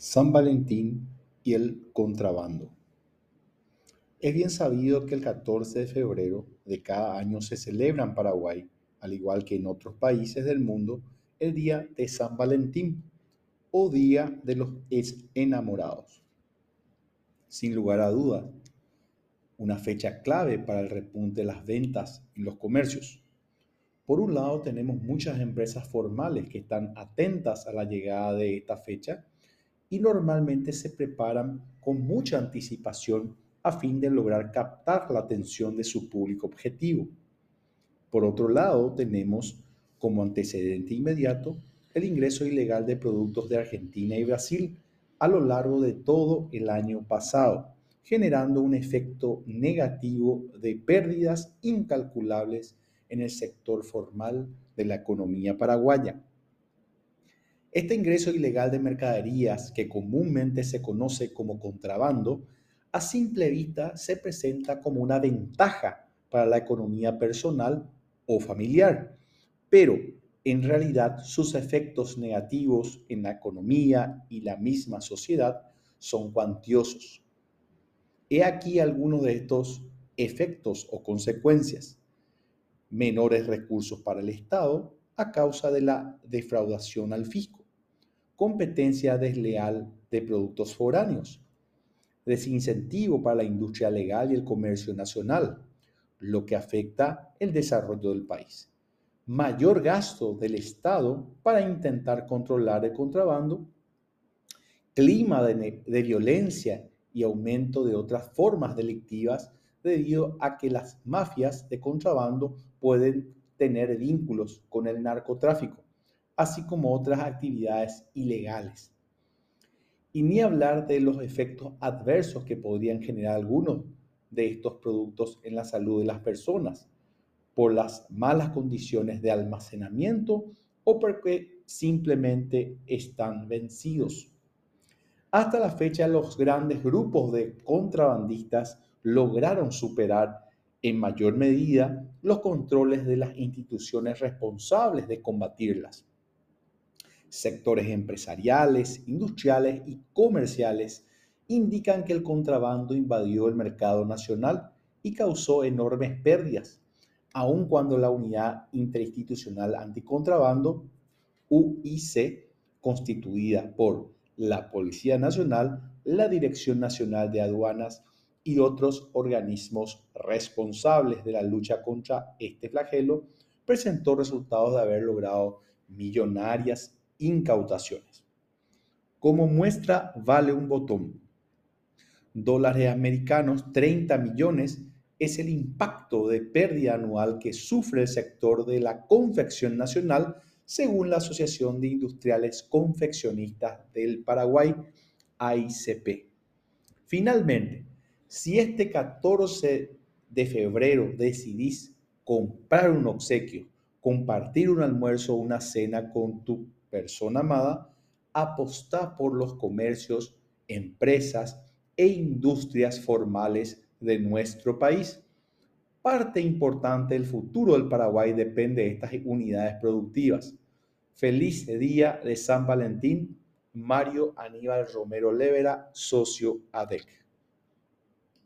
San Valentín y el contrabando. Es bien sabido que el 14 de febrero de cada año se celebra en Paraguay, al igual que en otros países del mundo, el Día de San Valentín o Día de los Enamorados. Sin lugar a dudas, una fecha clave para el repunte de las ventas en los comercios. Por un lado, tenemos muchas empresas formales que están atentas a la llegada de esta fecha y normalmente se preparan con mucha anticipación a fin de lograr captar la atención de su público objetivo. Por otro lado, tenemos como antecedente inmediato el ingreso ilegal de productos de Argentina y Brasil a lo largo de todo el año pasado, generando un efecto negativo de pérdidas incalculables en el sector formal de la economía paraguaya. Este ingreso ilegal de mercaderías, que comúnmente se conoce como contrabando, a simple vista se presenta como una ventaja para la economía personal o familiar, pero en realidad sus efectos negativos en la economía y la misma sociedad son cuantiosos. He aquí algunos de estos efectos o consecuencias. Menores recursos para el Estado a causa de la defraudación al fisco competencia desleal de productos foráneos, desincentivo para la industria legal y el comercio nacional, lo que afecta el desarrollo del país, mayor gasto del Estado para intentar controlar el contrabando, clima de, de violencia y aumento de otras formas delictivas debido a que las mafias de contrabando pueden tener vínculos con el narcotráfico así como otras actividades ilegales. Y ni hablar de los efectos adversos que podrían generar algunos de estos productos en la salud de las personas por las malas condiciones de almacenamiento o porque simplemente están vencidos. Hasta la fecha, los grandes grupos de contrabandistas lograron superar en mayor medida los controles de las instituciones responsables de combatirlas sectores empresariales, industriales y comerciales indican que el contrabando invadió el mercado nacional y causó enormes pérdidas, aun cuando la Unidad Interinstitucional Anticontrabando, UIC, constituida por la Policía Nacional, la Dirección Nacional de Aduanas y otros organismos responsables de la lucha contra este flagelo, presentó resultados de haber logrado millonarias incautaciones. Como muestra, vale un botón. Dólares americanos, 30 millones, es el impacto de pérdida anual que sufre el sector de la confección nacional, según la Asociación de Industriales Confeccionistas del Paraguay, AICP. Finalmente, si este 14 de febrero decidís comprar un obsequio, compartir un almuerzo o una cena con tu persona amada, aposta por los comercios, empresas e industrias formales de nuestro país. Parte importante del futuro del Paraguay depende de estas unidades productivas. Feliz día de San Valentín, Mario Aníbal Romero Levera, socio ADEC.